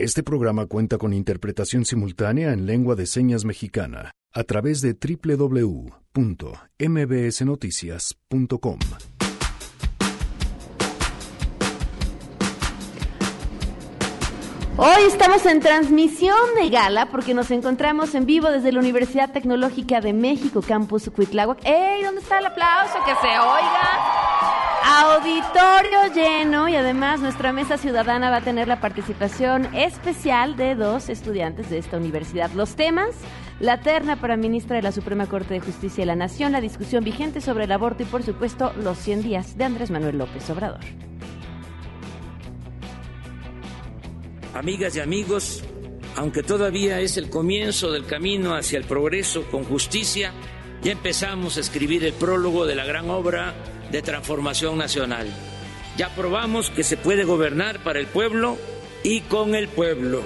Este programa cuenta con interpretación simultánea en lengua de señas mexicana a través de www.mbsnoticias.com. Hoy estamos en transmisión de gala porque nos encontramos en vivo desde la Universidad Tecnológica de México, Campus Cuitláhuac. ¡Ey! ¿Dónde está el aplauso? ¡Que se oiga! Auditorio lleno y además nuestra mesa ciudadana va a tener la participación especial de dos estudiantes de esta universidad. Los temas, la terna para ministra de la Suprema Corte de Justicia de la Nación, la discusión vigente sobre el aborto y por supuesto los 100 días de Andrés Manuel López Obrador. Amigas y amigos, aunque todavía es el comienzo del camino hacia el progreso con justicia, ya empezamos a escribir el prólogo de la gran obra de transformación nacional. Ya probamos que se puede gobernar para el pueblo y con el pueblo.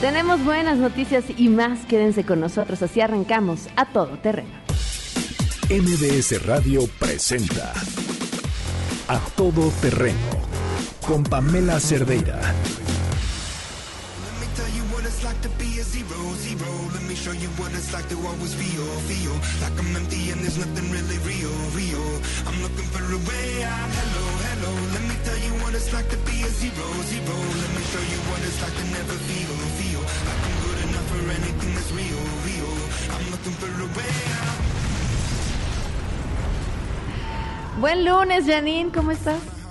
Tenemos buenas noticias y más. Quédense con nosotros, así arrancamos a todo terreno. MBS Radio presenta A Todo Terreno con Pamela Cerdeira. it's like they always feel, feel Like I'm empty and there's nothing really real, real. I'm looking for a way out, hello, hello. Let me tell you what it's like to be a zero, zero. Let me show you what it's like to never feel, feel Like I'm good enough for anything that's real, real. I'm looking for a way out. Buen lunes, Janine, ¿cómo estás?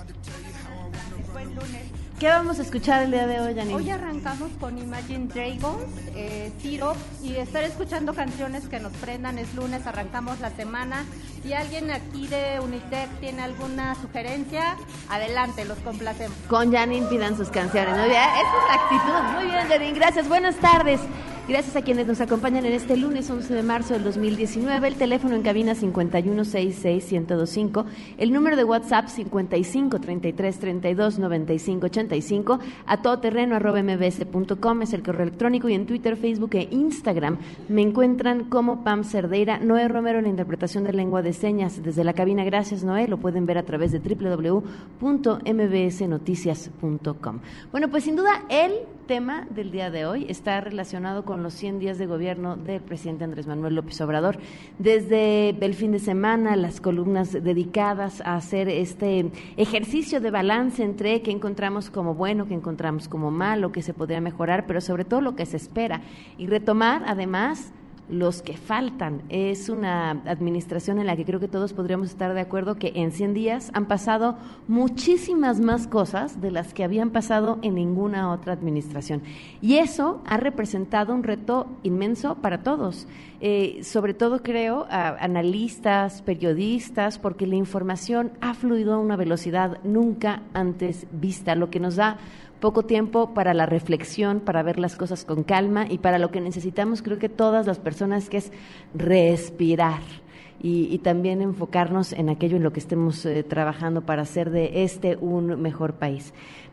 ¿Qué vamos a escuchar el día de hoy, Janine? Hoy arrancamos con Imagine Dragons, eh, Zero, y estar escuchando canciones que nos prendan. Es lunes, arrancamos la semana. Si alguien aquí de Unitec tiene alguna sugerencia, adelante, los complacemos. Con Janine pidan sus canciones. ¿no? Esa es la actitud. Muy bien, Janine. Gracias. Buenas tardes. Gracias a quienes nos acompañan en este lunes 11 de marzo del 2019. El teléfono en cabina 5166125, el número de WhatsApp 5533329585, a todoterreno arroba mbs.com es el correo electrónico y en Twitter, Facebook e Instagram me encuentran como Pam Cerdeira, Noé Romero en la interpretación de lengua de señas desde la cabina. Gracias Noé, lo pueden ver a través de www.mbsnoticias.com. Bueno, pues sin duda el tema del día de hoy está relacionado con los 100 días de gobierno del presidente Andrés Manuel López Obrador. Desde el fin de semana, las columnas dedicadas a hacer este ejercicio de balance entre qué encontramos como bueno, qué encontramos como malo, qué se podría mejorar, pero sobre todo lo que se espera. Y retomar, además, los que faltan. Es una administración en la que creo que todos podríamos estar de acuerdo que en 100 días han pasado muchísimas más cosas de las que habían pasado en ninguna otra administración. Y eso ha representado un reto inmenso para todos. Eh, sobre todo creo a analistas, periodistas, porque la información ha fluido a una velocidad nunca antes vista, lo que nos da poco tiempo para la reflexión, para ver las cosas con calma y para lo que necesitamos creo que todas las personas que es respirar. Y, también enfocarnos en aquello en lo que estemos eh, trabajando para hacer de este un mejor país.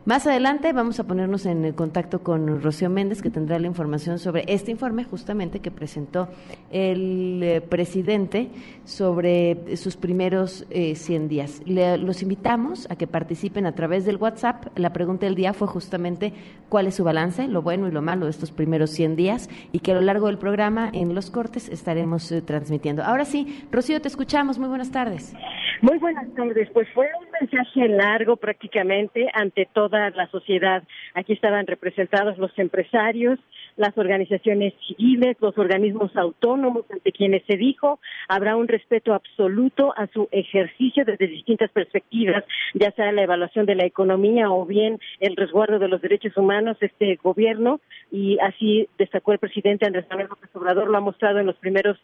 Más adelante vamos a ponernos en contacto con Rocío Méndez, que tendrá la información sobre este informe justamente que presentó el eh, presidente sobre sus primeros 100 eh, días. los invitamos a que participen a través del WhatsApp. La pregunta del día fue justamente cuál es su balance, lo bueno y lo malo de estos primeros 100 días y que a lo largo del programa en los cortes estaremos eh, transmitiendo. Ahora sí, Rocío, te escuchamos. Muy buenas tardes. Muy buenas tardes. Pues fue un mensaje largo prácticamente ante toda la sociedad. Aquí estaban representados los empresarios, las organizaciones civiles, los organismos autónomos ante quienes se dijo habrá un respeto absoluto a su ejercicio desde distintas perspectivas, ya sea la evaluación de la economía o bien el resguardo de los derechos humanos, este gobierno, y así destacó el presidente Andrés Manuel López Obrador, lo ha mostrado en los primeros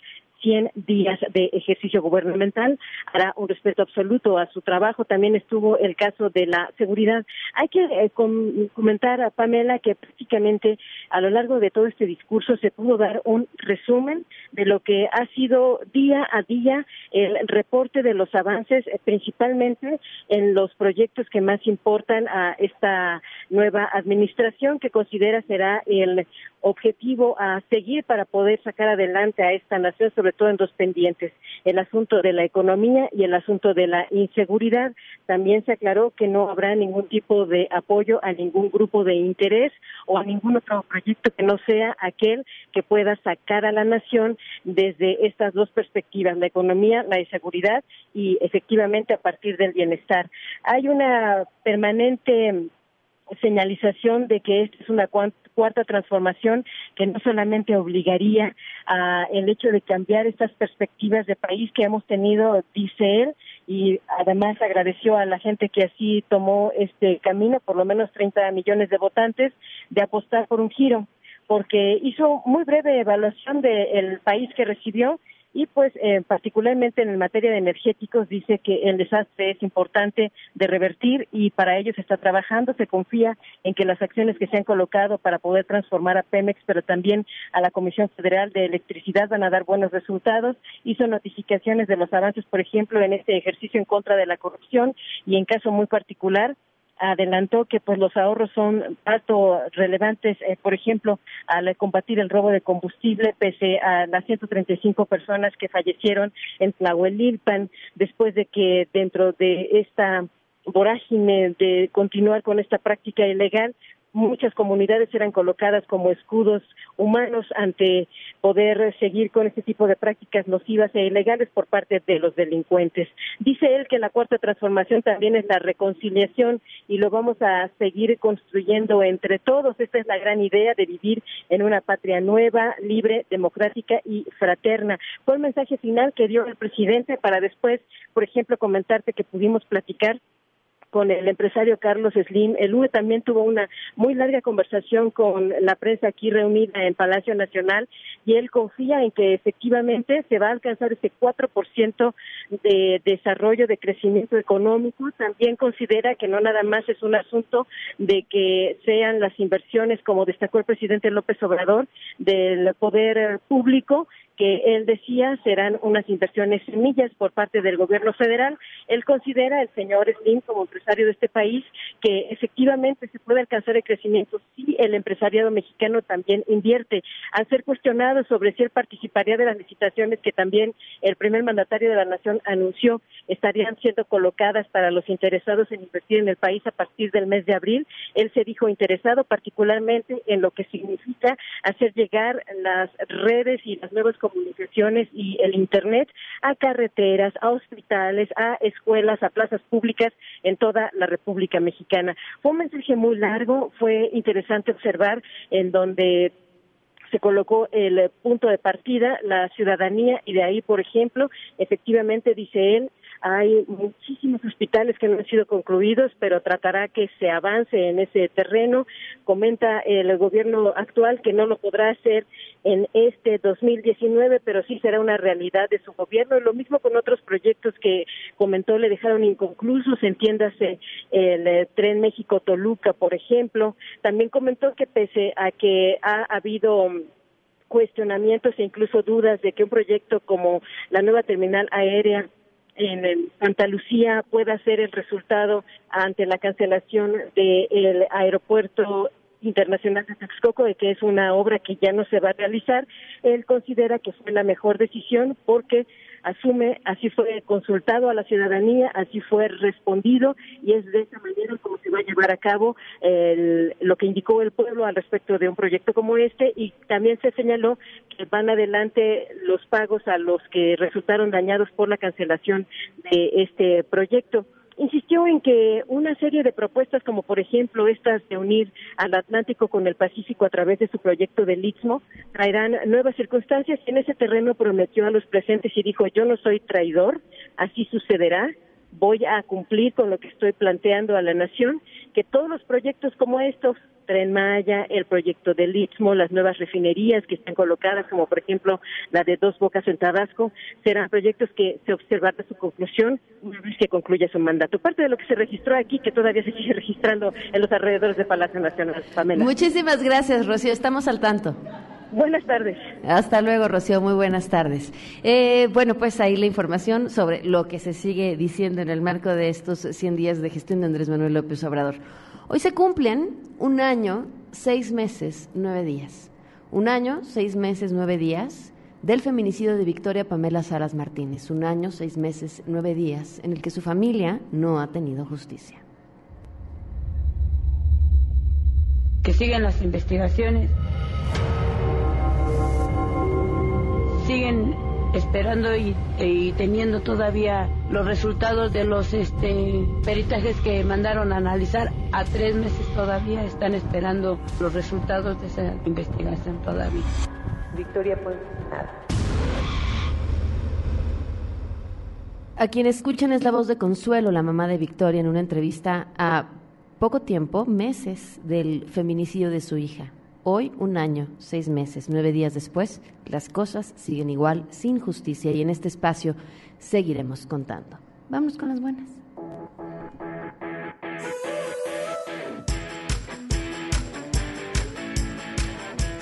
100 días de ejercicio gubernamental, hará un respeto absoluto a su trabajo. También estuvo el caso de la seguridad. Hay que eh, comentar a Pamela que prácticamente a lo largo de todo este discurso se pudo dar un resumen de lo que ha sido día a día el reporte de los avances, eh, principalmente en los proyectos que más importan a esta nueva administración que considera será el objetivo a seguir para poder sacar adelante a esta nación, sobre todo en dos pendientes, el asunto de la economía y el asunto de la inseguridad. También se aclaró que no habrá ningún tipo de apoyo a ningún grupo de interés o a ningún otro proyecto que no sea aquel que pueda sacar a la nación desde estas dos perspectivas, la economía, la inseguridad y efectivamente a partir del bienestar. Hay una permanente señalización de que esta es una cuarta transformación que no solamente obligaría a el hecho de cambiar estas perspectivas de país que hemos tenido, dice él, y además agradeció a la gente que así tomó este camino, por lo menos 30 millones de votantes, de apostar por un giro, porque hizo muy breve evaluación del país que recibió y pues eh, particularmente en materia de energéticos dice que el desastre es importante de revertir y para ello se está trabajando, se confía en que las acciones que se han colocado para poder transformar a Pemex, pero también a la Comisión Federal de Electricidad van a dar buenos resultados. Hizo notificaciones de los avances, por ejemplo, en este ejercicio en contra de la corrupción y en caso muy particular adelantó que pues los ahorros son alto relevantes, eh, por ejemplo, al combatir el robo de combustible, pese a las 135 personas que fallecieron en Tlahuelilpan, después de que dentro de esta vorágine de continuar con esta práctica ilegal, muchas comunidades eran colocadas como escudos humanos ante poder seguir con este tipo de prácticas nocivas e ilegales por parte de los delincuentes. Dice él que la cuarta transformación también es la reconciliación y lo vamos a seguir construyendo entre todos. Esta es la gran idea de vivir en una patria nueva, libre, democrática y fraterna. Fue el mensaje final que dio el presidente para después, por ejemplo, comentarte que pudimos platicar con el empresario Carlos Slim. El UE también tuvo una muy larga conversación con la prensa aquí reunida en Palacio Nacional y él confía en que efectivamente se va a alcanzar ese 4% de desarrollo, de crecimiento económico. También considera que no nada más es un asunto de que sean las inversiones, como destacó el presidente López Obrador, del poder público, que él decía serán unas inversiones semillas por parte del gobierno federal. Él considera, el señor Slim, como empresario de este país, que efectivamente se puede alcanzar el crecimiento si el empresariado mexicano también invierte. Al ser cuestionado sobre si él participaría de las licitaciones que también el primer mandatario de la nación anunció estarían siendo colocadas para los interesados en invertir en el país a partir del mes de abril, él se dijo interesado particularmente en lo que significa hacer llegar las redes y las nuevas comunicaciones y el Internet a carreteras, a hospitales, a escuelas, a plazas públicas en toda la República Mexicana. Fue un mensaje muy largo, fue interesante observar en donde se colocó el punto de partida, la ciudadanía, y de ahí, por ejemplo, efectivamente, dice él, hay muchísimos hospitales que no han sido concluidos, pero tratará que se avance en ese terreno. Comenta el gobierno actual que no lo podrá hacer en este 2019, pero sí será una realidad de su gobierno. Lo mismo con otros proyectos que comentó le dejaron inconclusos, entiéndase el eh, Tren México-Toluca, por ejemplo. También comentó que pese a que ha habido cuestionamientos e incluso dudas de que un proyecto como la nueva terminal aérea en Santa Lucía pueda ser el resultado ante la cancelación del aeropuerto internacional de Texcoco de que es una obra que ya no se va a realizar, él considera que fue la mejor decisión porque asume, así fue consultado a la ciudadanía, así fue respondido y es de esa manera como se va a llevar a cabo lo que indicó el pueblo al respecto de un proyecto como este y también se señaló que van adelante los pagos a los que resultaron dañados por la cancelación de este proyecto insistió en que una serie de propuestas, como por ejemplo estas de unir al Atlántico con el Pacífico a través de su proyecto del Istmo, traerán nuevas circunstancias. En ese terreno prometió a los presentes y dijo, yo no soy traidor, así sucederá voy a cumplir con lo que estoy planteando a la nación, que todos los proyectos como estos, Tren Maya, el proyecto del Istmo, las nuevas refinerías que están colocadas, como por ejemplo la de Dos Bocas en Tabasco, serán proyectos que se observará su conclusión una vez que concluya su mandato. Parte de lo que se registró aquí, que todavía se sigue registrando en los alrededores de Palacio Nacional. Pamela. Muchísimas gracias, Rocío. Estamos al tanto. Buenas tardes. Hasta luego, Rocío. Muy buenas tardes. Eh, bueno, pues ahí la información sobre lo que se sigue diciendo en el marco de estos 100 días de gestión de Andrés Manuel López Obrador. Hoy se cumplen un año, seis meses, nueve días. Un año, seis meses, nueve días del feminicidio de Victoria Pamela Salas Martínez. Un año, seis meses, nueve días en el que su familia no ha tenido justicia. Que siguen las investigaciones. Esperando y, teniendo todavía los resultados de los este, peritajes que mandaron a analizar. A tres meses todavía están esperando los resultados de esa investigación todavía. Victoria, pues nada. A quien escuchan es la voz de Consuelo, la mamá de Victoria, en una entrevista a poco tiempo, meses del feminicidio de su hija. Hoy, un año, seis meses, nueve días después, las cosas siguen igual, sin justicia, y en este espacio seguiremos contando. Vamos con las buenas.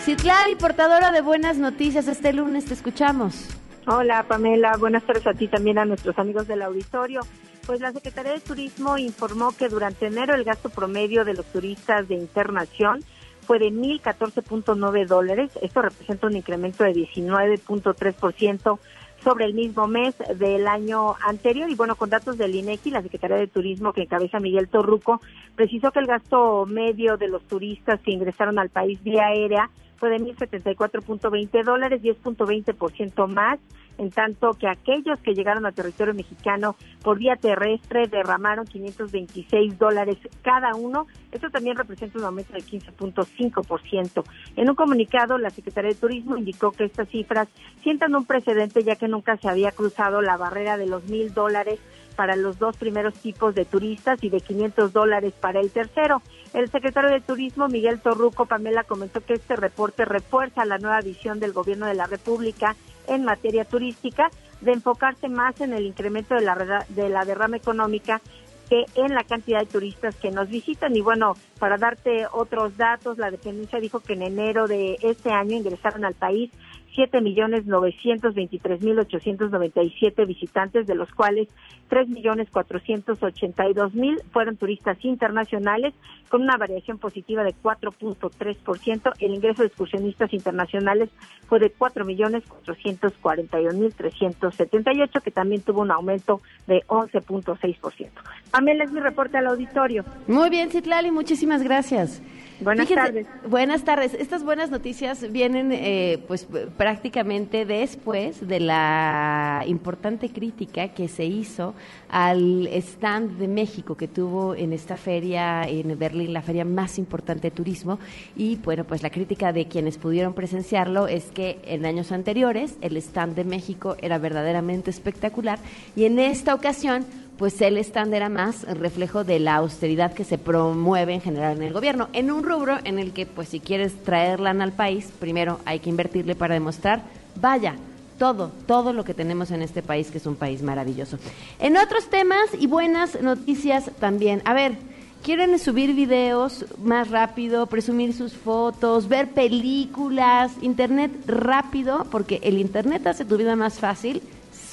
Citlali, portadora de buenas noticias, este lunes te escuchamos. Hola Pamela, buenas tardes a ti también a nuestros amigos del auditorio. Pues la Secretaría de Turismo informó que durante enero el gasto promedio de los turistas de internación fue de 1.014.9 dólares. Esto representa un incremento de 19.3% sobre el mismo mes del año anterior. Y bueno, con datos del INEGI, la Secretaría de Turismo que encabeza Miguel Torruco, precisó que el gasto medio de los turistas que ingresaron al país vía aérea fue de 1.074.20 dólares, 10.20% más, en tanto que aquellos que llegaron al territorio mexicano por vía terrestre derramaron 526 dólares cada uno. Esto también representa un aumento del 15.5%. En un comunicado, la Secretaría de Turismo indicó que estas cifras sientan un precedente ya que nunca se había cruzado la barrera de los mil dólares para los dos primeros tipos de turistas y de 500 dólares para el tercero. El secretario de Turismo, Miguel Torruco Pamela, comentó que este reporte refuerza la nueva visión del gobierno de la República en materia turística de enfocarse más en el incremento de la, de la derrama económica que en la cantidad de turistas que nos visitan. Y bueno, para darte otros datos, la dependencia dijo que en enero de este año ingresaron al país siete millones novecientos veintitrés mil ochocientos noventa y siete visitantes, de los cuales tres millones cuatrocientos ochenta y dos mil fueron turistas internacionales, con una variación positiva de 4.3%. El ingreso de excursionistas internacionales fue de cuatro millones cuatrocientos cuarenta y mil trescientos setenta y ocho, que también tuvo un aumento de 11.6%. Pamela es mi reporte al auditorio. Muy bien, Citlali, muchísimas gracias. Buenas tardes. Buenas tardes. Estas buenas noticias vienen eh, pues prácticamente después de la importante crítica que se hizo al stand de México que tuvo en esta feria en Berlín, la feria más importante de turismo. Y bueno, pues la crítica de quienes pudieron presenciarlo es que en años anteriores el stand de México era verdaderamente espectacular y en esta ocasión pues el stand era más reflejo de la austeridad que se promueve en general en el gobierno, en un rubro en el que pues si quieres traerla al país, primero hay que invertirle para demostrar, vaya, todo, todo lo que tenemos en este país, que es un país maravilloso. En otros temas y buenas noticias también. A ver, quieren subir videos más rápido, presumir sus fotos, ver películas, internet rápido, porque el internet hace tu vida más fácil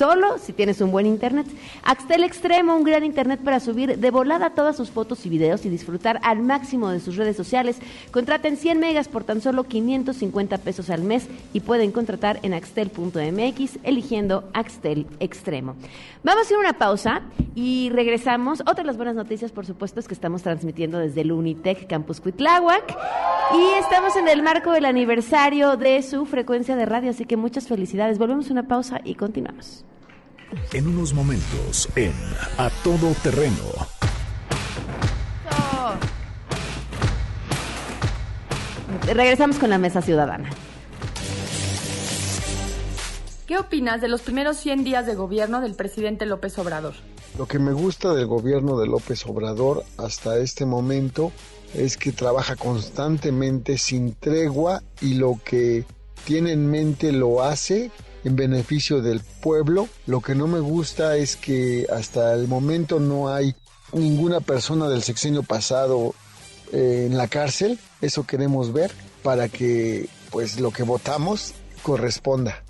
solo si tienes un buen internet. Axtel Extremo, un gran internet para subir de volada todas sus fotos y videos y disfrutar al máximo de sus redes sociales. Contraten 100 megas por tan solo 550 pesos al mes y pueden contratar en axtel.mx eligiendo Axtel Extremo. Vamos a hacer una pausa y regresamos. Otra de las buenas noticias, por supuesto, es que estamos transmitiendo desde el Unitec Campus Cuitláhuac y estamos en el marco del aniversario de su frecuencia de radio, así que muchas felicidades. Volvemos a una pausa y continuamos. En unos momentos, en A Todo Terreno. Regresamos con la mesa ciudadana. ¿Qué opinas de los primeros 100 días de gobierno del presidente López Obrador? Lo que me gusta del gobierno de López Obrador hasta este momento es que trabaja constantemente sin tregua y lo que tiene en mente lo hace en beneficio del pueblo. Lo que no me gusta es que hasta el momento no hay ninguna persona del sexenio pasado eh, en la cárcel. Eso queremos ver para que pues lo que votamos corresponda.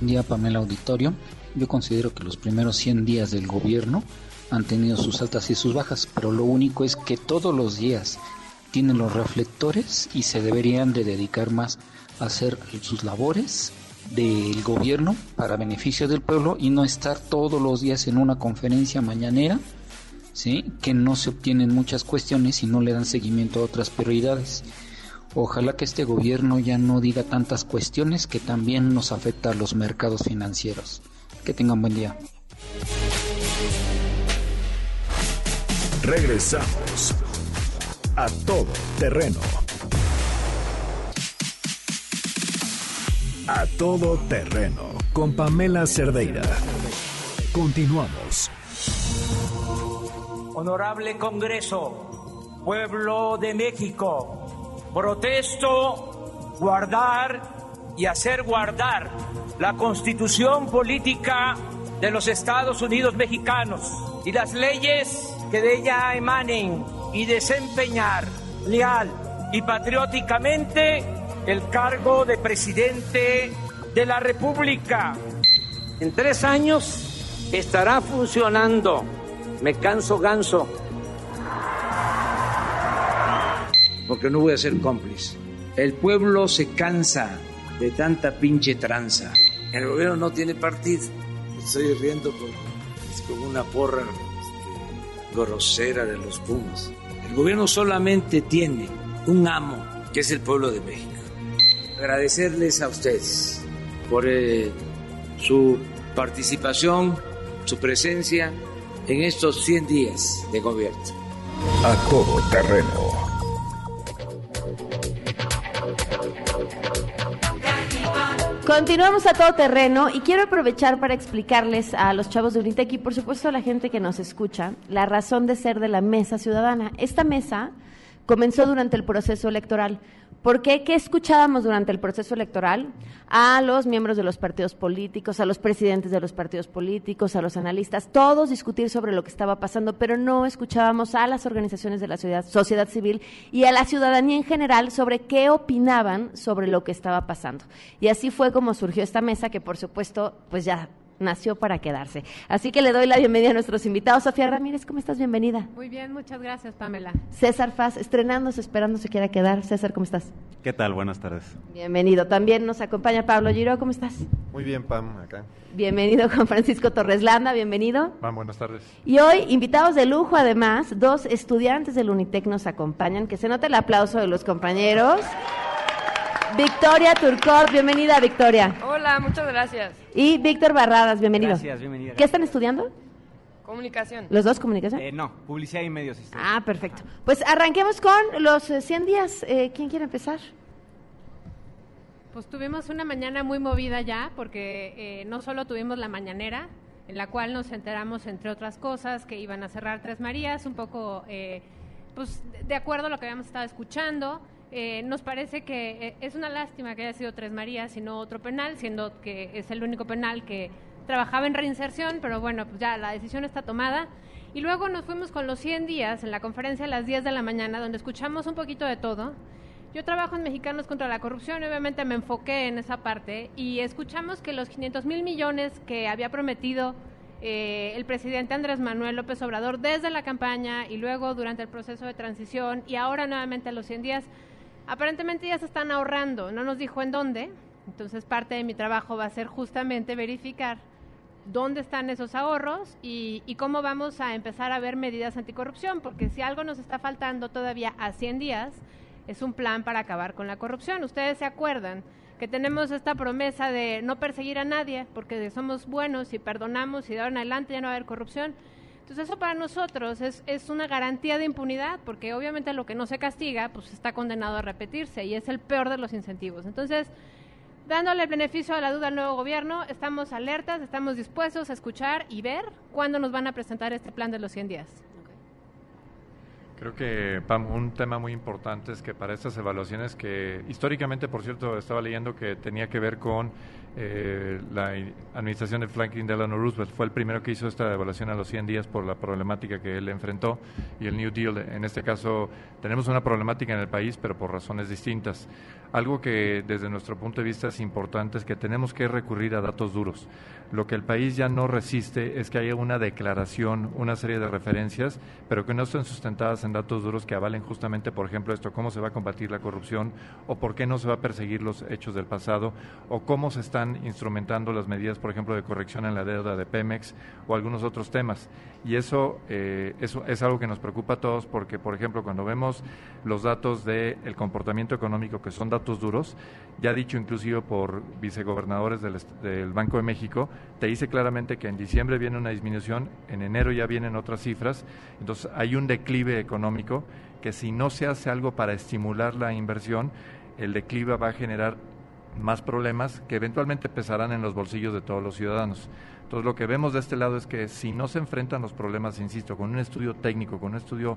Día Pamela Auditorio. Yo considero que los primeros 100 días del gobierno han tenido sus altas y sus bajas, pero lo único es que todos los días tienen los reflectores y se deberían de dedicar más a hacer sus labores del gobierno para beneficio del pueblo y no estar todos los días en una conferencia mañanera, ¿sí? que no se obtienen muchas cuestiones y no le dan seguimiento a otras prioridades. Ojalá que este gobierno ya no diga tantas cuestiones que también nos afecta a los mercados financieros. Que tengan buen día. Regresamos a todo terreno. A todo terreno con Pamela Cerdeira. Continuamos. Honorable Congreso, pueblo de México, protesto guardar y hacer guardar la constitución política de los Estados Unidos mexicanos y las leyes que de ella emanen y desempeñar leal y patrióticamente el cargo de presidente de la República. En tres años estará funcionando. Me canso ganso. Porque no voy a ser cómplice. El pueblo se cansa de tanta pinche tranza. El gobierno no tiene partido. Estoy riendo con, con una porra este, grosera de los Pumas. El gobierno solamente tiene un amo, que es el pueblo de México agradecerles a ustedes por eh, su participación, su presencia en estos 100 días de gobierno. A todo terreno. Continuamos a todo terreno y quiero aprovechar para explicarles a los chavos de Unitec y por supuesto a la gente que nos escucha la razón de ser de la mesa ciudadana. Esta mesa comenzó durante el proceso electoral. ¿Por qué? ¿Qué escuchábamos durante el proceso electoral? A los miembros de los partidos políticos, a los presidentes de los partidos políticos, a los analistas, todos discutir sobre lo que estaba pasando, pero no escuchábamos a las organizaciones de la sociedad civil y a la ciudadanía en general sobre qué opinaban sobre lo que estaba pasando. Y así fue como surgió esta mesa que, por supuesto, pues ya nació para quedarse. Así que le doy la bienvenida a nuestros invitados. Sofía Ramírez, ¿cómo estás? Bienvenida. Muy bien, muchas gracias, Pamela. César Faz, estrenándose, esperando se quiera quedar. César, ¿cómo estás? ¿Qué tal? Buenas tardes. Bienvenido. También nos acompaña Pablo Giro, ¿cómo estás? Muy bien, Pam, acá. Bienvenido Juan Francisco Torres Landa, bienvenido. Pam, buenas tardes. Y hoy, invitados de lujo, además, dos estudiantes del Unitec nos acompañan. Que se note el aplauso de los compañeros. Victoria Turcot, bienvenida Victoria. Hola, muchas gracias. Y Víctor Barradas, bienvenido. Gracias, bienvenida. ¿Qué están estudiando? Comunicación. ¿Los dos comunicación? Eh, no, publicidad y medios. Ah, perfecto. Pues arranquemos con los eh, 100 días. Eh, ¿Quién quiere empezar? Pues tuvimos una mañana muy movida ya, porque eh, no solo tuvimos la mañanera, en la cual nos enteramos, entre otras cosas, que iban a cerrar Tres Marías, un poco, eh, pues, de acuerdo a lo que habíamos estado escuchando. Eh, nos parece que eh, es una lástima que haya sido Tres Marías y no otro penal, siendo que es el único penal que trabajaba en reinserción, pero bueno, pues ya la decisión está tomada. Y luego nos fuimos con los 100 días en la conferencia a las 10 de la mañana, donde escuchamos un poquito de todo. Yo trabajo en Mexicanos contra la Corrupción obviamente me enfoqué en esa parte y escuchamos que los 500 mil millones que había prometido eh, el presidente Andrés Manuel López Obrador desde la campaña y luego durante el proceso de transición y ahora nuevamente a los 100 días, aparentemente ya se están ahorrando. No nos dijo en dónde, entonces parte de mi trabajo va a ser justamente verificar dónde están esos ahorros y, y, cómo vamos a empezar a ver medidas anticorrupción, porque si algo nos está faltando todavía a 100 días, es un plan para acabar con la corrupción. Ustedes se acuerdan que tenemos esta promesa de no perseguir a nadie, porque somos buenos y perdonamos y de ahora en adelante ya no va a haber corrupción. Entonces eso para nosotros es, es una garantía de impunidad, porque obviamente lo que no se castiga, pues está condenado a repetirse y es el peor de los incentivos. Entonces, dándole el beneficio a la duda al nuevo gobierno, estamos alertas, estamos dispuestos a escuchar y ver cuándo nos van a presentar este plan de los 100 días. Creo que, Pam, un tema muy importante es que para estas evaluaciones que históricamente, por cierto, estaba leyendo que tenía que ver con eh, la administración de Franklin Delano Roosevelt fue el primero que hizo esta evaluación a los 100 días por la problemática que él enfrentó y el New Deal, en este caso, tenemos una problemática en el país, pero por razones distintas. Algo que desde nuestro punto de vista es importante es que tenemos que recurrir a datos duros. Lo que el país ya no resiste es que haya una declaración, una serie de referencias, pero que no estén sustentadas en datos duros que avalen justamente, por ejemplo, esto, cómo se va a combatir la corrupción o por qué no se va a perseguir los hechos del pasado o cómo se están instrumentando las medidas, por ejemplo, de corrección en la deuda de Pemex o algunos otros temas. Y eso, eh, eso es algo que nos preocupa a todos porque, por ejemplo, cuando vemos los datos del comportamiento económico, que son datos duros, ya dicho inclusive por vicegobernadores del, del Banco de México, te dice claramente que en diciembre viene una disminución, en enero ya vienen otras cifras, entonces hay un declive económico que si no se hace algo para estimular la inversión, el declive va a generar más problemas que eventualmente pesarán en los bolsillos de todos los ciudadanos. Entonces, lo que vemos de este lado es que si no se enfrentan los problemas, insisto, con un estudio técnico, con un estudio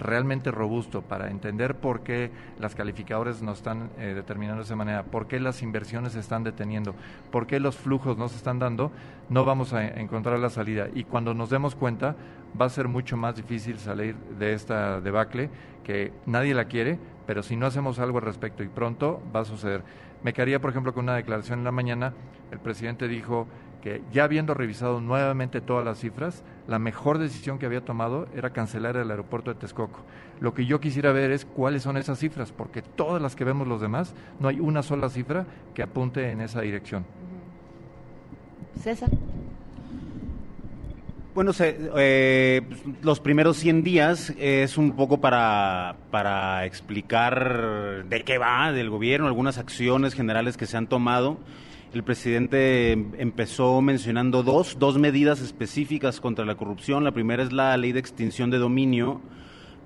realmente robusto para entender por qué las calificadores no están eh, determinando de esa manera, por qué las inversiones se están deteniendo, por qué los flujos no se están dando, no vamos a encontrar la salida. Y cuando nos demos cuenta, va a ser mucho más difícil salir de esta debacle, que nadie la quiere, pero si no hacemos algo al respecto y pronto, va a suceder. Me quedaría, por ejemplo, con una declaración en la mañana, el presidente dijo que ya habiendo revisado nuevamente todas las cifras, la mejor decisión que había tomado era cancelar el aeropuerto de Texcoco. Lo que yo quisiera ver es cuáles son esas cifras, porque todas las que vemos los demás, no hay una sola cifra que apunte en esa dirección. César. Bueno, eh, los primeros 100 días es un poco para, para explicar de qué va del gobierno, algunas acciones generales que se han tomado. El presidente empezó mencionando dos, dos medidas específicas contra la corrupción. La primera es la ley de extinción de dominio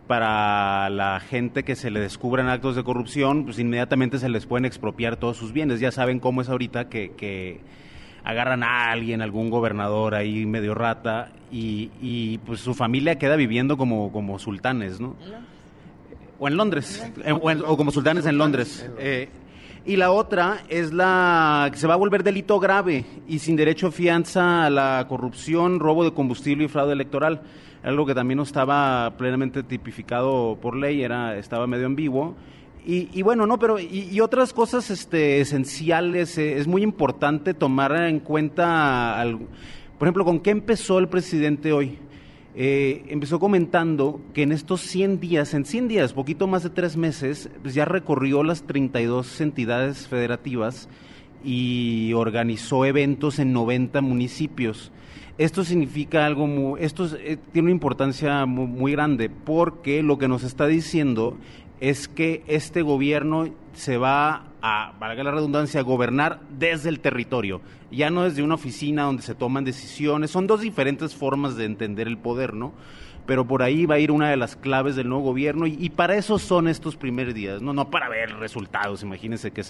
para la gente que se le descubran actos de corrupción, pues inmediatamente se les pueden expropiar todos sus bienes. Ya saben cómo es ahorita que, que agarran a alguien, algún gobernador ahí medio rata, y, y pues su familia queda viviendo como, como sultanes, ¿no? O en Londres, o, como sultanes en Londres. Eh, y la otra es la que se va a volver delito grave y sin derecho a fianza a la corrupción, robo de combustible y fraude electoral. Algo que también no estaba plenamente tipificado por ley, era estaba medio en vivo. Y, bueno, no, pero y, otras cosas este, esenciales, eh, es muy importante tomar en cuenta, por ejemplo, con qué empezó el presidente hoy. Eh, empezó comentando que en estos 100 días, en 100 días, poquito más de tres meses, pues ya recorrió las 32 entidades federativas y organizó eventos en 90 municipios. Esto significa algo muy, esto eh, tiene una importancia muy, grande porque lo que nos está diciendo es que este gobierno se va a, valga la redundancia, a gobernar desde el territorio, ya no desde una oficina donde se toman decisiones. Son dos diferentes formas de entender el poder, ¿no? Pero por ahí va a ir una de las claves del nuevo gobierno y, para eso son estos primeros días, no, no para ver resultados. Imagínense que,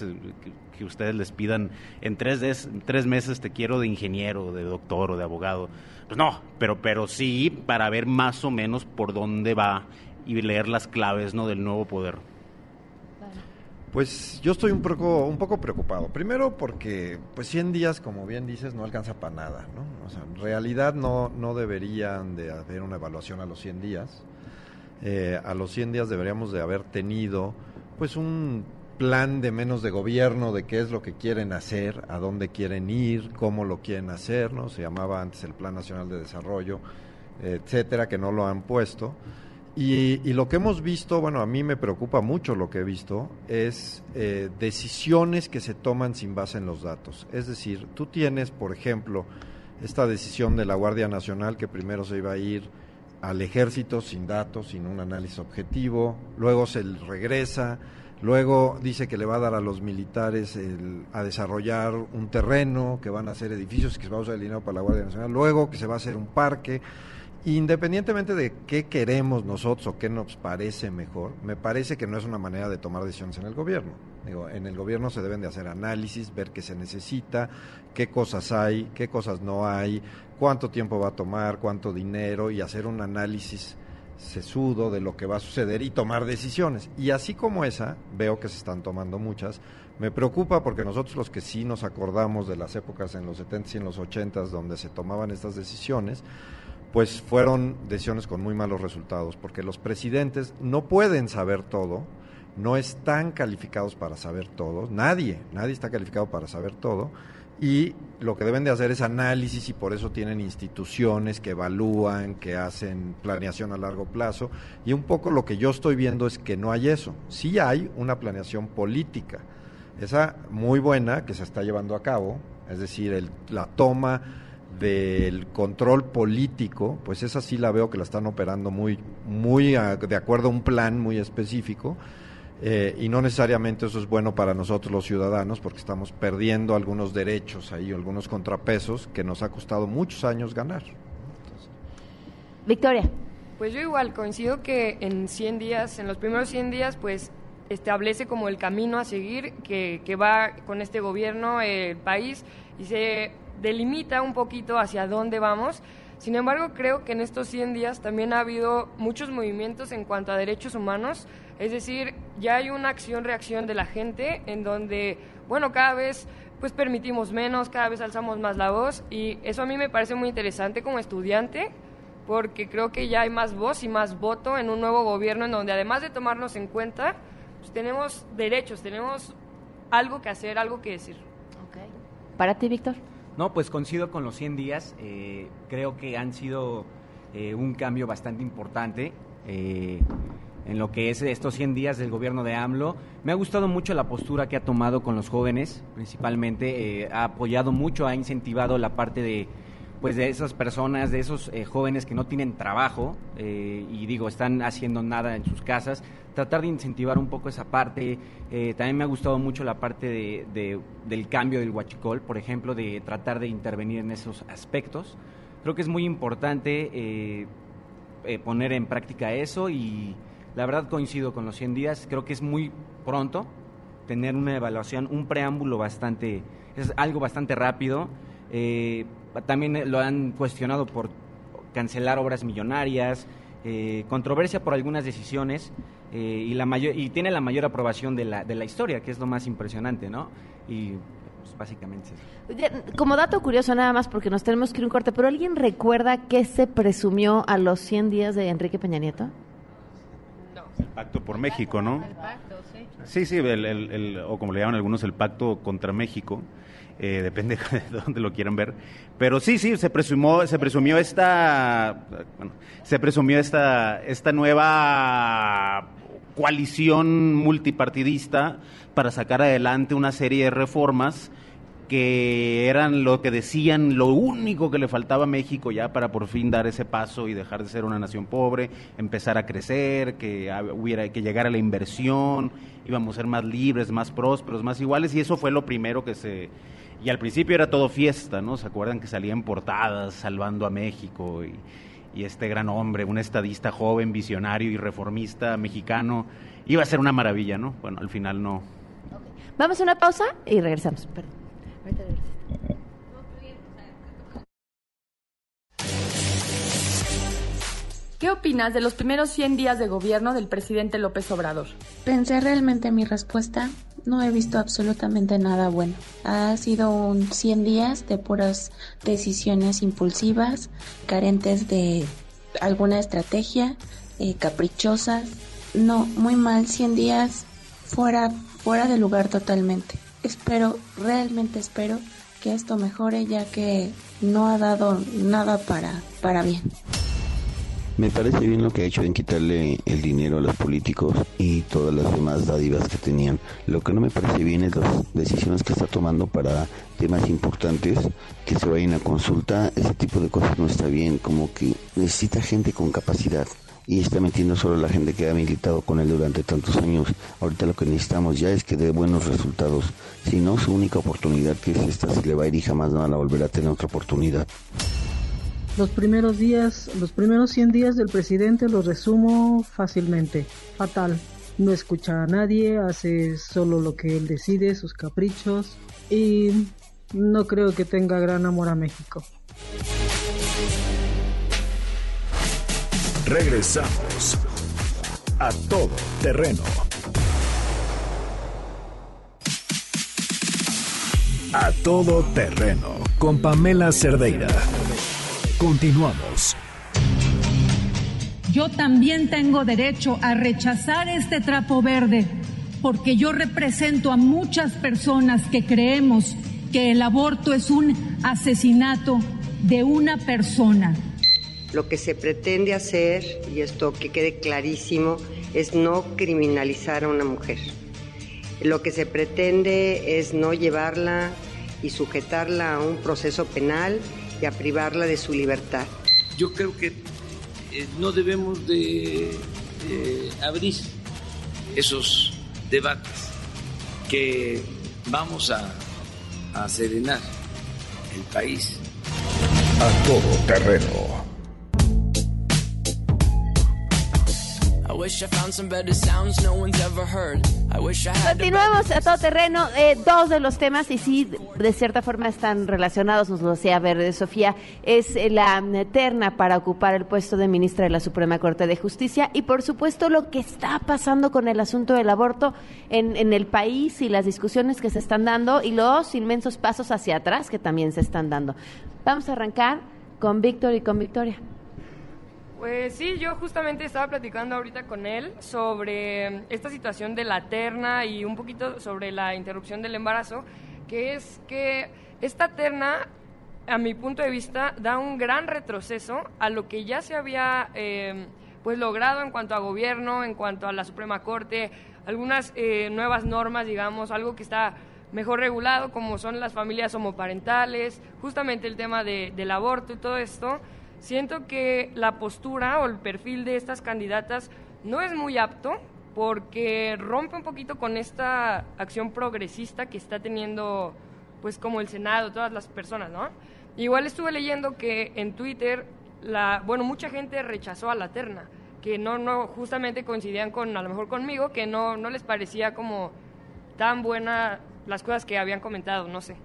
que, ustedes les pidan en tres, tres meses te quiero de ingeniero, de doctor o de abogado. Pues no, pero, pero sí para ver más o menos por dónde va y leer las claves ¿no? del nuevo poder. Pues yo estoy un poco, un poco preocupado. Primero porque pues 100 días, como bien dices, no alcanza para nada. ¿no? O sea, en realidad no, no deberían de haber una evaluación a los 100 días. Eh, a los 100 días deberíamos de haber tenido pues un plan de menos de gobierno de qué es lo que quieren hacer, a dónde quieren ir, cómo lo quieren hacer, ¿no? Se llamaba antes el Plan Nacional de Desarrollo, etcétera, que no lo han puesto. Y, lo que hemos visto, bueno, a mí me preocupa mucho lo que he visto, es eh, decisiones que se toman sin base en los datos. Es decir, tú tienes, por ejemplo, esta decisión de la Guardia Nacional que primero se iba a ir al ejército sin datos, sin un análisis objetivo, luego se regresa, luego dice que le va a dar a los militares a desarrollar un terreno, que van a hacer edificios, que se va a usar el dinero para la Guardia Nacional, luego que se va a hacer un parque Independientemente de qué queremos nosotros o qué nos parece mejor, me parece que no es una manera de tomar decisiones en el gobierno. Digo, en el gobierno se deben de hacer análisis, ver qué se necesita, qué cosas hay, qué cosas no hay, cuánto tiempo va a tomar, cuánto dinero y hacer un análisis sesudo de lo que va a suceder y tomar decisiones. Y así como esa, veo que se están tomando muchas. Me preocupa porque nosotros los que sí nos acordamos de las épocas en los 70 y en los 80 donde se tomaban estas decisiones, pues fueron decisiones con muy malos resultados, porque los presidentes no pueden saber todo, no están calificados para saber todo, nadie, nadie está calificado para saber todo, y lo que deben de hacer es análisis y por eso tienen instituciones que evalúan, que hacen planeación a largo plazo, y un poco lo que yo estoy viendo es que no hay eso, sí hay una planeación política, esa muy buena que se está llevando a cabo, es decir, el, la toma del control político, pues esa sí la veo que la están operando muy, muy de acuerdo a un plan muy específico. Eh, y no necesariamente eso es bueno para nosotros los ciudadanos porque estamos perdiendo algunos derechos ahí, algunos contrapesos que nos ha costado muchos años ganar. Victoria. Pues yo igual coincido que en 100 días, en los primeros 100 días, pues establece como el camino a seguir que, que va con este gobierno el país y se delimita un poquito hacia dónde vamos. Sin embargo, creo que en estos 100 días también ha habido muchos movimientos en cuanto a derechos humanos, es decir, ya hay una acción-reacción de la gente en donde, bueno, cada vez pues permitimos menos, cada vez alzamos más la voz y eso a mí me parece muy interesante como estudiante porque creo que ya hay más voz y más voto en un nuevo gobierno en donde además de tomarnos en cuenta, pues tenemos derechos, tenemos algo que hacer, algo que decir. ¿Para ti, Víctor? No, pues coincido con los 100 días. Eh, creo que han sido eh, un cambio bastante importante eh, en lo que es estos 100 días del gobierno de AMLO. Me ha gustado mucho la postura que ha tomado con los jóvenes, principalmente. ha apoyado mucho, ha incentivado la parte de pues de esas personas, de esos jóvenes que no tienen trabajo y digo, están haciendo nada en sus casas, tratar de incentivar un poco esa parte. Eh, también me ha gustado mucho la parte de, del cambio del huachicol, por ejemplo, de tratar de intervenir en esos aspectos. Creo que es muy importante eh, eh, poner en práctica eso y la verdad coincido con los 100 días. Creo que es muy pronto tener una evaluación, un preámbulo bastante, es algo bastante rápido. También lo han cuestionado por cancelar obras millonarias, controversia por algunas decisiones eh, y, la mayor, y tiene la mayor aprobación de la, de la historia, que es lo más impresionante, ¿no? Y pues, básicamente Como dato curioso nada más, porque nos tenemos que ir un corte, pero ¿alguien recuerda qué se presumió a los 100 días de Enrique Peña Nieto? El pacto por México, ¿no? El pacto, sí. Sí, sí, el, o como le llaman algunos, el pacto contra México. Eh, depende de dónde lo quieran ver. Pero sí, sí, se presumió, se presumió esta, bueno, se presumió esta, esta nueva coalición multipartidista para sacar adelante una serie de reformas que eran lo que decían lo único que le faltaba a México ya para por fin dar ese paso y dejar de ser una nación pobre, empezar a crecer, que hubiera que llegar a la inversión, íbamos a ser más libres, más prósperos, más iguales y eso fue lo primero que se y al principio era todo fiesta, ¿no? ¿Se acuerdan que salían portadas salvando a México y y este gran hombre, un estadista joven, visionario y reformista mexicano, iba a ser una maravilla, ¿no? Bueno, al final no. Vamos a una pausa y regresamos. ¿Qué opinas de los primeros 100 días de gobierno del presidente López Obrador? Pensé realmente mi respuesta. No he visto absolutamente nada bueno. Ha sido un 100 días de puras decisiones impulsivas, carentes de alguna estrategia, eh, caprichosas. No, muy mal. 100 días fuera, fuera de lugar totalmente. Espero, realmente espero que esto mejore ya que no ha dado nada para, para bien. Me parece bien lo que ha hecho en quitarle el dinero a los políticos y todas las demás dádivas que tenían. Lo que no me parece bien es las decisiones que está tomando para temas importantes, que se vayan a consulta. Ese tipo de cosas no está bien, como que necesita gente con capacidad y está metiendo solo a la gente que ha militado con él durante tantos años. Ahorita lo que necesitamos ya es que dé buenos resultados. Si no, su única oportunidad que es esta se le va a ir y jamás no van a volver a tener otra oportunidad. Los primeros días, los primeros 100 días del presidente los resumo fácilmente. Fatal. No escucha a nadie, hace solo lo que él decide, sus caprichos y no creo que tenga gran amor a México. Regresamos a todo terreno. A todo terreno con Pamela Cerdeira. Continuamos. Yo también tengo derecho a rechazar este trapo verde porque yo represento a muchas personas que creemos que el aborto es un asesinato de una persona. Lo que se pretende hacer, y esto que quede clarísimo, es no criminalizar a una mujer. Lo que se pretende es no llevarla y sujetarla a un proceso penal y a privarla de su libertad. Yo creo que eh, no debemos de abrir esos debates que vamos a, a serenar el país. A todo terreno. Continuamos a todo terreno. Eh, dos de los temas, y sí, de cierta forma están relacionados, nos lo decía Verde Sofía, es la eterna para ocupar el puesto de ministra de la Suprema Corte de Justicia y, por supuesto, lo que está pasando con el asunto del aborto en, en el país y las discusiones que se están dando y los inmensos pasos hacia atrás que también se están dando. Vamos a arrancar con Víctor y con Victoria. Pues sí, yo justamente estaba platicando ahorita con él sobre esta situación de la terna y un poquito sobre la interrupción del embarazo, que es que esta terna, a mi punto de vista, da un gran retroceso a lo que ya se había eh, pues logrado en cuanto a gobierno, en cuanto a la Suprema Corte, algunas eh, nuevas normas, digamos, algo que está mejor regulado, como son las familias homoparentales, justamente el tema de, del aborto y todo esto siento que la postura o el perfil de estas candidatas no es muy apto porque rompe un poquito con esta acción progresista que está teniendo pues como el Senado, todas las personas, ¿no? Igual estuve leyendo que en Twitter la bueno, mucha gente rechazó a la terna, que no no justamente coincidían con a lo mejor conmigo, que no no les parecía como tan buena las cosas que habían comentado, no sé.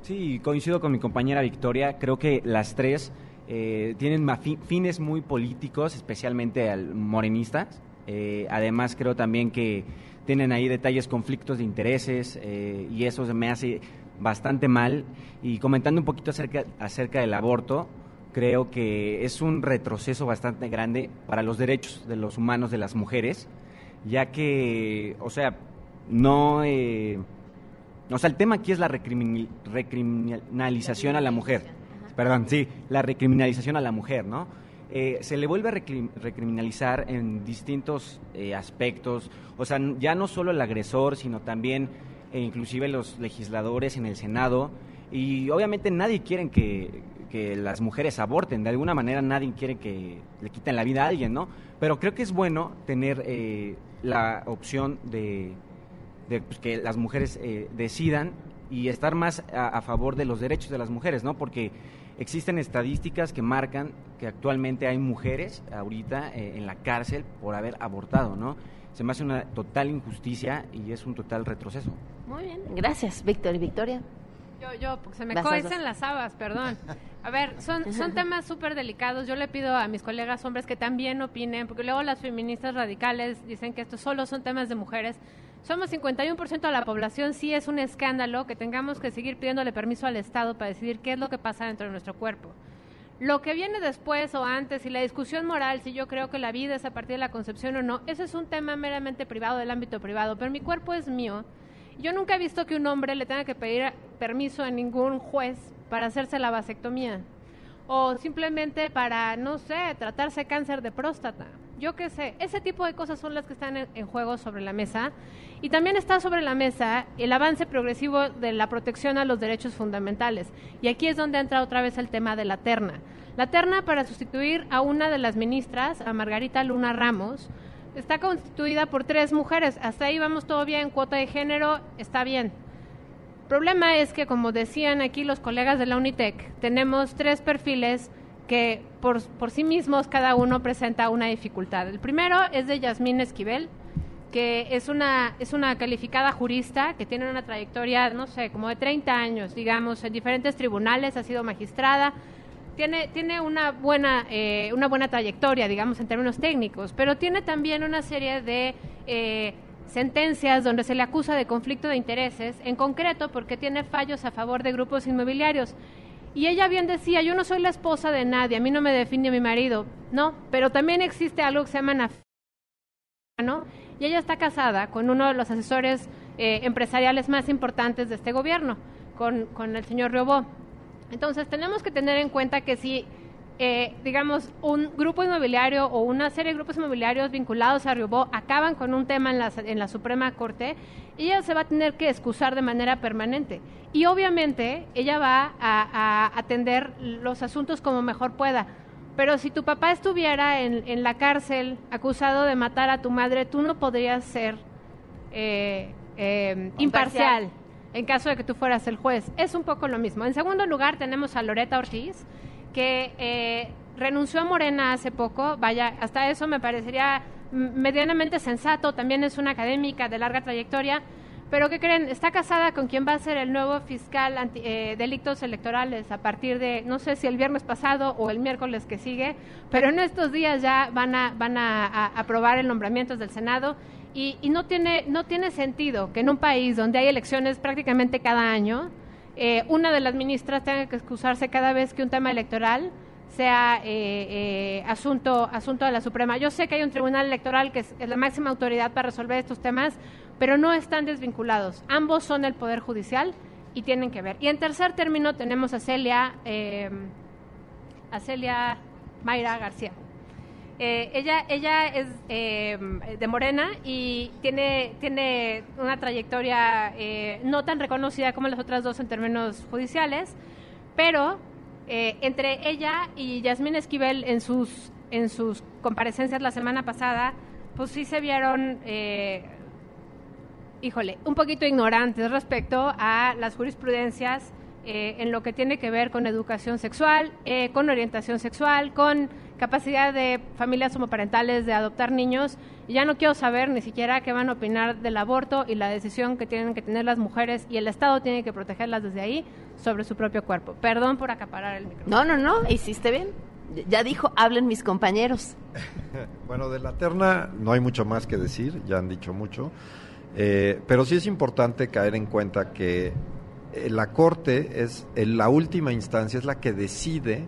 Sí, coincido con mi compañera Victoria, creo que las tres eh, tienen fines muy políticos, especialmente al morenistas. Eh, además, creo también que tienen ahí detalles, conflictos de intereses, eh, y eso me hace bastante mal. Y comentando un poquito acerca, acerca del aborto, creo que es un retroceso bastante grande para los derechos de los humanos de las mujeres, ya que, o sea, no... o sea, el tema aquí es la recriminalización a la mujer perdón, sí, la recriminalización a la mujer, ¿no? Eh, se le vuelve a recriminalizar en distintos eh, aspectos, o sea, ya no solo el agresor, sino también e inclusive los legisladores en el Senado, y obviamente nadie quiere que, que, las mujeres aborten, de alguna manera nadie quiere que le quiten la vida a alguien, ¿no? Pero creo que es bueno tener eh, la opción de, de pues, que las mujeres decidan y estar más a, a favor de los derechos de las mujeres, ¿no? Porque Existen estadísticas que marcan que actualmente hay mujeres ahorita eh, en la cárcel por haber abortado, ¿no? Se me hace una total injusticia y es un total retroceso. Muy bien, gracias, Víctor y Victoria. Yo, yo, porque se me cohecen las habas, perdón. A ver, son, son temas súper delicados. Yo le pido a mis colegas hombres que también opinen, porque luego las feministas radicales dicen que estos solo son temas de mujeres. Somos 51% de la población, sí es un escándalo que tengamos que seguir pidiéndole permiso al Estado para decidir qué es lo que pasa dentro de nuestro cuerpo. Lo que viene después o antes y la discusión moral, si yo creo que la vida es a partir de la concepción o no, ese es un tema meramente privado del ámbito privado, pero mi cuerpo es mío. Yo nunca he visto que un hombre le tenga que pedir permiso a ningún juez para hacerse la vasectomía o simplemente para, no sé, tratarse cáncer de próstata. Yo qué sé, ese tipo de cosas son las que están en, juego sobre la mesa. Y también está sobre la mesa el avance progresivo de la protección a los derechos fundamentales. Y aquí es donde entra otra vez el tema de la terna. La terna para sustituir a una de las ministras, a Margarita Luna Ramos, está constituida por tres mujeres. Hasta ahí vamos todo bien, cuota de género está bien problema es que, como decían aquí los colegas de la Unitec, tenemos tres perfiles que por, por sí mismos cada uno presenta una dificultad. El primero es de Yasmín Esquivel, que es una, es una calificada jurista que tiene una trayectoria, no sé, como de 30 años, digamos, en diferentes tribunales, ha sido magistrada, tiene, tiene una, buena, eh, una buena trayectoria, digamos, en términos técnicos, pero tiene también una serie de eh, sentencias donde se le acusa de conflicto de intereses, en concreto porque tiene fallos a favor de grupos inmobiliarios. Y ella bien decía, yo no soy la esposa de nadie, a mí no me define mi marido, no, pero también existe algo que se llama ¿no? Y ella está casada con uno de los asesores eh, empresariales más importantes de este gobierno, con, con el señor Riobó. Entonces tenemos que tener en cuenta que si, eh, digamos, un grupo inmobiliario o una serie de grupos inmobiliarios vinculados a Riobó acaban con un tema en la, en la Suprema Corte, ella se va a tener que excusar de manera permanente. Y obviamente ella va a, atender los asuntos como mejor pueda. Pero si tu papá estuviera en, en, la cárcel acusado de matar a tu madre, tú no podrías ser eh, eh, imparcial en caso de que tú fueras el juez. Es un poco lo mismo. En segundo lugar tenemos a Loreta Ortiz, que eh, renunció a Morena hace poco. Vaya, hasta eso me parecería medianamente sensato. También es una académica de larga trayectoria. Pero ¿qué creen? Está casada con quien va a ser el nuevo fiscal anti, eh, delitos electorales a partir de, no sé si el viernes pasado o el miércoles que sigue, pero en estos días ya van a, van a aprobar el nombramiento del Senado y, no, tiene, no tiene sentido que en un país donde hay elecciones prácticamente cada año, eh, una de las ministras tenga que excusarse cada vez que un tema electoral sea eh, eh, asunto, asunto de la Suprema. Yo sé que hay un tribunal electoral que es, la máxima autoridad para resolver estos temas, pero no están desvinculados. Ambos son el Poder Judicial y tienen que ver. Y en tercer término tenemos a Celia, a Celia Mayra García. Eh, ella, ella es eh, de Morena y tiene, tiene una trayectoria eh, no tan reconocida como las otras dos en términos judiciales, pero entre ella y Yasmín Esquivel en sus, en sus comparecencias la semana pasada, pues sí se vieron, híjole, un poquito ignorantes respecto a las jurisprudencias en lo que tiene que ver con educación sexual, con orientación sexual, con capacidad de familias homoparentales de adoptar niños y ya no quiero saber ni siquiera qué van a opinar del aborto y la decisión que tienen que tener las mujeres y el Estado tiene que protegerlas desde ahí sobre su propio cuerpo. Perdón por acaparar el micrófono. No, no, no, hiciste bien. Ya dijo, hablen mis compañeros. bueno, de la terna no hay mucho más que decir, ya han dicho mucho, eh, pero sí es importante caer en cuenta que eh, la Corte es la última instancia, es la que decide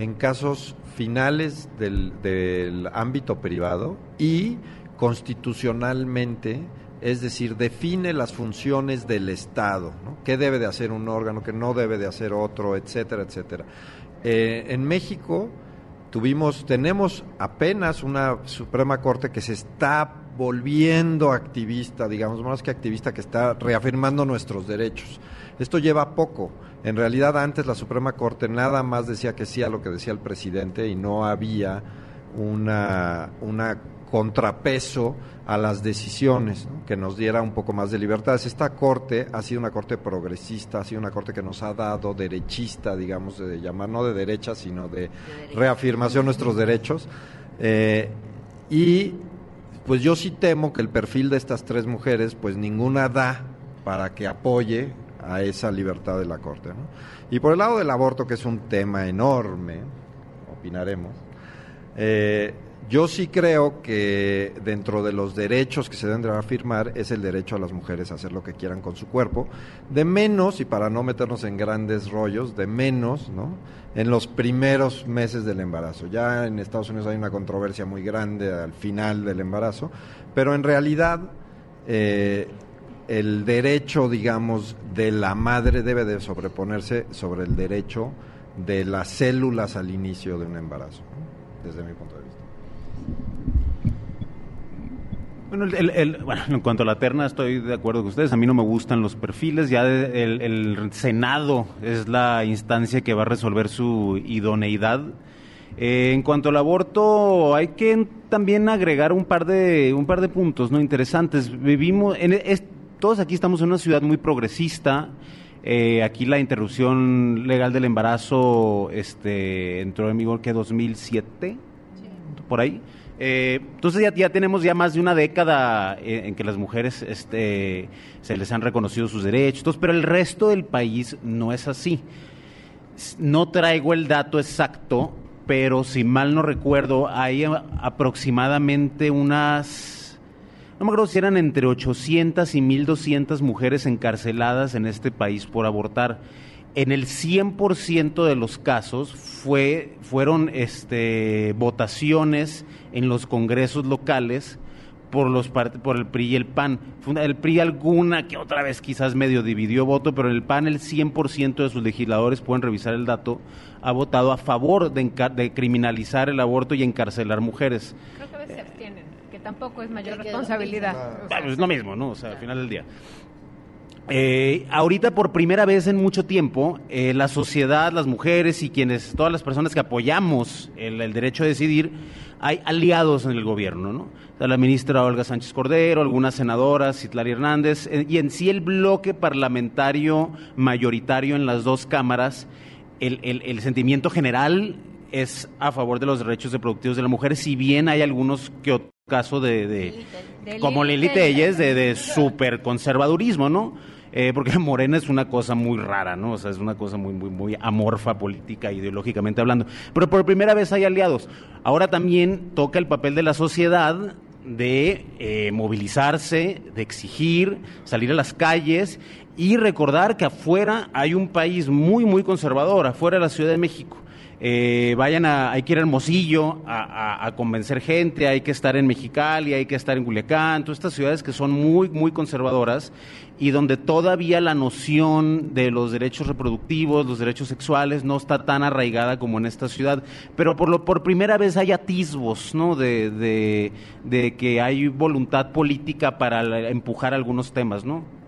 en casos finales del, ámbito privado y constitucionalmente, es decir, define las funciones del Estado, qué debe de hacer un órgano, qué no debe de hacer otro, etcétera, etcétera. Eh, en México tuvimos, tenemos apenas una Suprema Corte que se está volviendo activista, digamos, más que activista, que está reafirmando nuestros derechos. Esto lleva poco. En realidad antes la Suprema Corte nada más decía que sí a lo que decía el presidente y no había una, una contrapeso a las decisiones que nos diera un poco más de libertades. Esta corte ha sido una corte progresista, ha sido una corte que nos ha dado derechista, digamos, de llamar no de derecha, sino de, reafirmación de nuestros derechos. Eh, y pues yo sí temo que el perfil de estas tres mujeres, pues ninguna da para que apoye a esa libertad de la Corte. Y por el lado del aborto, que es un tema enorme, opinaremos, eh, yo sí creo que dentro de los derechos que se deben de afirmar es el derecho a las mujeres a hacer lo que quieran con su cuerpo, de menos, y para no meternos en grandes rollos, de menos, ¿no? En los primeros meses del embarazo. Ya en Estados Unidos hay una controversia muy grande al final del embarazo, pero en realidad eh, el derecho, digamos, de la madre debe de sobreponerse sobre el derecho de las células al inicio de un embarazo, desde mi punto de vista. Bueno, bueno, en cuanto a la terna estoy de acuerdo con ustedes. A mí no me gustan los perfiles. Ya el, Senado es la instancia que va a resolver su idoneidad. Eh, en cuanto al aborto, hay que también agregar un par de un par de puntos, no interesantes. Vivimos en todos aquí estamos en una ciudad muy progresista. Eh, aquí la interrupción legal del embarazo este, entró en vigor que 2007, por ahí. Eh, entonces ya, ya, tenemos ya más de una década eh, en que las mujeres este, se les han reconocido sus derechos, pero el resto del país no es así. no traigo el dato exacto, pero si mal no recuerdo, hay aproximadamente unas, no me acuerdo si eran entre 800 y 1200 mujeres encarceladas en este país por abortar. En el 100% de los casos fue, fueron este, votaciones en los congresos locales por los por el PRI y el PAN. El PRI alguna que otra vez quizás medio dividió voto, pero el PAN el 100% de sus legisladores pueden revisar el dato ha votado a favor de, de criminalizar el aborto y encarcelar mujeres. Creo que tampoco es mayor responsabilidad. es lo mismo, ¿no? O sea, al final del día. Eh, ahorita por primera vez en mucho tiempo, eh, la sociedad, las mujeres y quienes, todas las personas que apoyamos el, el derecho a decidir, hay aliados en el gobierno, ¿no? la ministra Olga Sánchez Cordero, algunas senadoras, Citlari Hernández, eh, y en sí el bloque parlamentario mayoritario en las dos cámaras, el, sentimiento general es a favor de los derechos reproductivos de la mujer, si bien hay algunos que otro caso de, como Lili Telles, de, de super conservadurismo, ¿no? Eh, porque Morena es una cosa muy rara, ¿no? O sea, es una cosa muy, muy, muy amorfa política, ideológicamente hablando. Pero por primera vez hay aliados. Ahora también toca el papel de la sociedad de eh, movilizarse, de exigir, salir a las calles y recordar que afuera hay un país muy, muy conservador, afuera de la Ciudad de México. Eh, vayan a, hay que ir a Hermosillo a, convencer gente, hay que estar en Mexicali, hay que estar en Culiacán, todas estas ciudades que son muy, muy conservadoras y donde todavía la noción de los derechos reproductivos, los derechos sexuales, no está tan arraigada como en esta ciudad. Pero por, lo, por primera vez hay atisbos ¿no? de, de, de que hay voluntad política para empujar algunos temas, ¿no?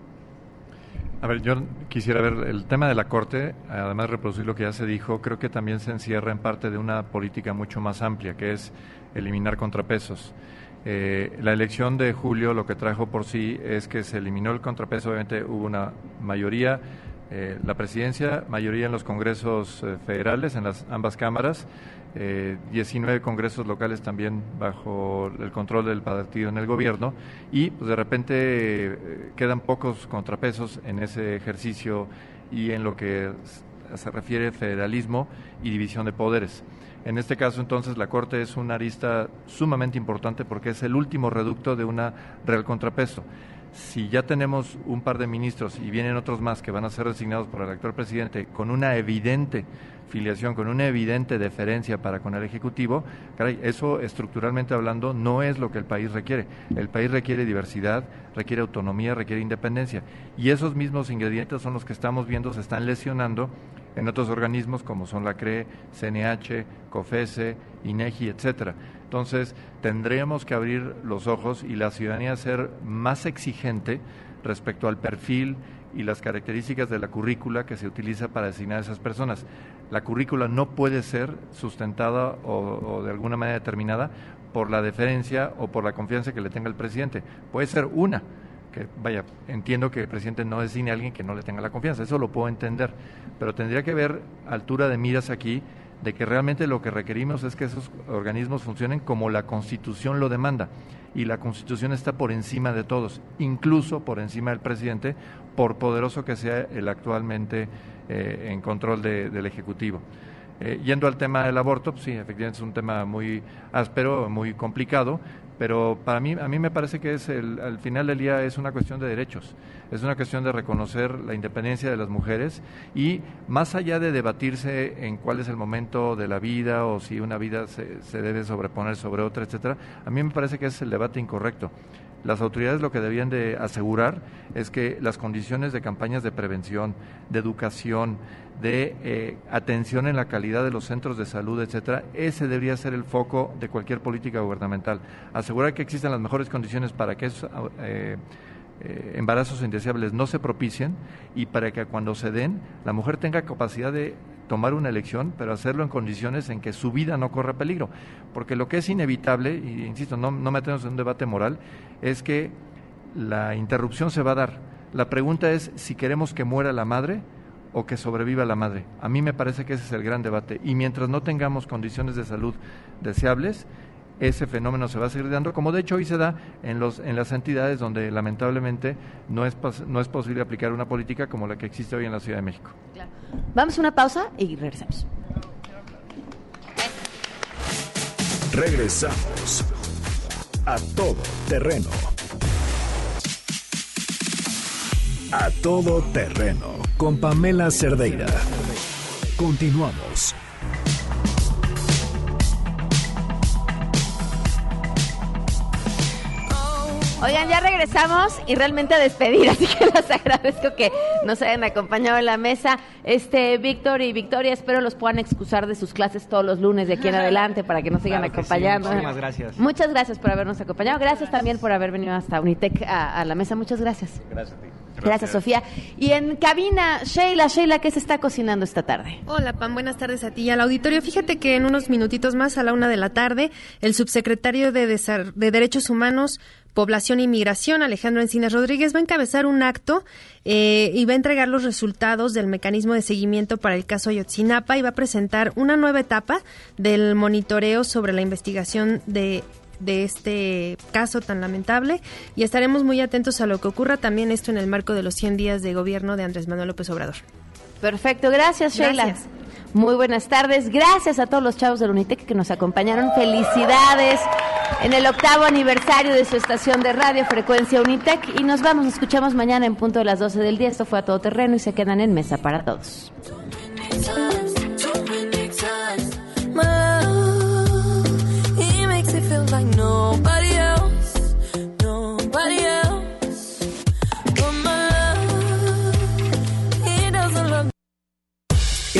A ver, yo quisiera ver el tema de la Corte, además de reproducir lo que ya se dijo, creo que también se encierra en parte de una política mucho más amplia, que es eliminar contrapesos. Eh, la elección de julio lo que trajo por sí es que se eliminó el contrapeso, obviamente hubo una mayoría, eh, la presidencia, mayoría en los congresos eh, federales, en las ambas cámaras, 19 congresos locales también bajo el control del partido en el gobierno y pues, de repente quedan pocos contrapesos en ese ejercicio y en lo que se refiere federalismo y división de poderes. En este caso, entonces, la Corte es una arista sumamente importante porque es el último reducto de una real contrapeso. Si ya tenemos un par de ministros y vienen otros más que van a ser designados por el actual presidente con una evidente filiación, con una evidente deferencia para con el Ejecutivo, caray, eso estructuralmente hablando no es lo que el país requiere. El país requiere diversidad, requiere autonomía, requiere independencia. Y esos mismos ingredientes son los que estamos viendo se están lesionando en otros organismos como son la CRE, CNH, COFESE, INEGI, etcétera. Entonces, tendríamos que abrir los ojos y la ciudadanía ser más exigente respecto al perfil y las características de la currícula que se utiliza para designar a esas personas. La currícula no puede ser sustentada o, de alguna manera determinada por la deferencia o por la confianza que le tenga el presidente. Puede ser una, que vaya, entiendo que el presidente no designe a alguien que no le tenga la confianza, eso lo puedo entender, pero tendría que haber altura de miras aquí de que realmente lo que requerimos es que esos organismos funcionen como la Constitución lo demanda. Y la Constitución está por encima de todos, incluso por encima del presidente, por poderoso que sea el actualmente eh, en control del Ejecutivo. Eh, yendo al tema del aborto, pues sí, efectivamente es un tema muy áspero, muy complicado, pero para mí, a mí me parece que es el, al final del día es una cuestión de derechos, es una cuestión de reconocer la independencia de las mujeres y más allá de debatirse en cuál es el momento de la vida o si una vida se, se debe sobreponer sobre otra, etcétera, a mí me parece que es el debate incorrecto. Las autoridades lo que debían de asegurar es que las condiciones de campañas de prevención, de educación, de eh, atención en la calidad de los centros de salud, etcétera, ese debería ser el foco de cualquier política gubernamental. Asegurar que existen las mejores condiciones para que esos eh, eh, embarazos indeseables no se propicien y para que cuando se den la mujer tenga capacidad de tomar una elección, pero hacerlo en condiciones en que su vida no corra peligro. Porque lo que es inevitable, y insisto, no, no metemos en un debate moral, es que la interrupción se va a dar. La pregunta es si queremos que muera la madre o que sobreviva la madre. A mí me parece que ese es el gran debate. Y mientras no tengamos condiciones de salud deseables, ese fenómeno se va a seguir dando, como de hecho hoy se da en, los, en las entidades donde lamentablemente no es, no es posible aplicar una política como la que existe hoy en la Ciudad de México. Vamos a una pausa y regresamos. Regresamos a todo terreno. A todo terreno con Pamela Cerdeira. Continuamos. Oigan, ya regresamos y realmente a despedir, así que les agradezco que nos hayan acompañado en la mesa. Este, Víctor y Victoria, espero los puedan excusar de sus clases todos los lunes de aquí en adelante para que nos sigan acompañando. Muchísimas gracias. Muchas gracias por habernos acompañado. Gracias también por haber venido hasta Unitec a, a la mesa. Muchas gracias. Gracias a ti. Gracias, Sofía. Y en cabina, Sheila, Sheila, ¿qué se está cocinando esta tarde? Hola, Pam, buenas tardes a ti y al auditorio. Fíjate que en unos minutitos más, a la una de la tarde, el subsecretario de, Desar de Derechos Humanos, Población y Migración, Alejandro Encinas Rodríguez, va a encabezar un acto eh, y va a entregar los resultados del mecanismo de seguimiento para el caso Ayotzinapa y va a presentar una nueva etapa del monitoreo sobre la investigación de de este caso tan lamentable y estaremos muy atentos a lo que ocurra también esto en el marco de los 100 días de gobierno de Andrés Manuel López Obrador. Perfecto, gracias Sheila. Gracias. Muy buenas tardes, gracias a todos los chavos del Unitec que nos acompañaron, felicidades en el octavo aniversario de su estación de radio Frecuencia Unitec. Y nos vamos, nos escuchamos mañana en punto de las 12 del día, esto fue a todo terreno y se quedan en mesa para todos.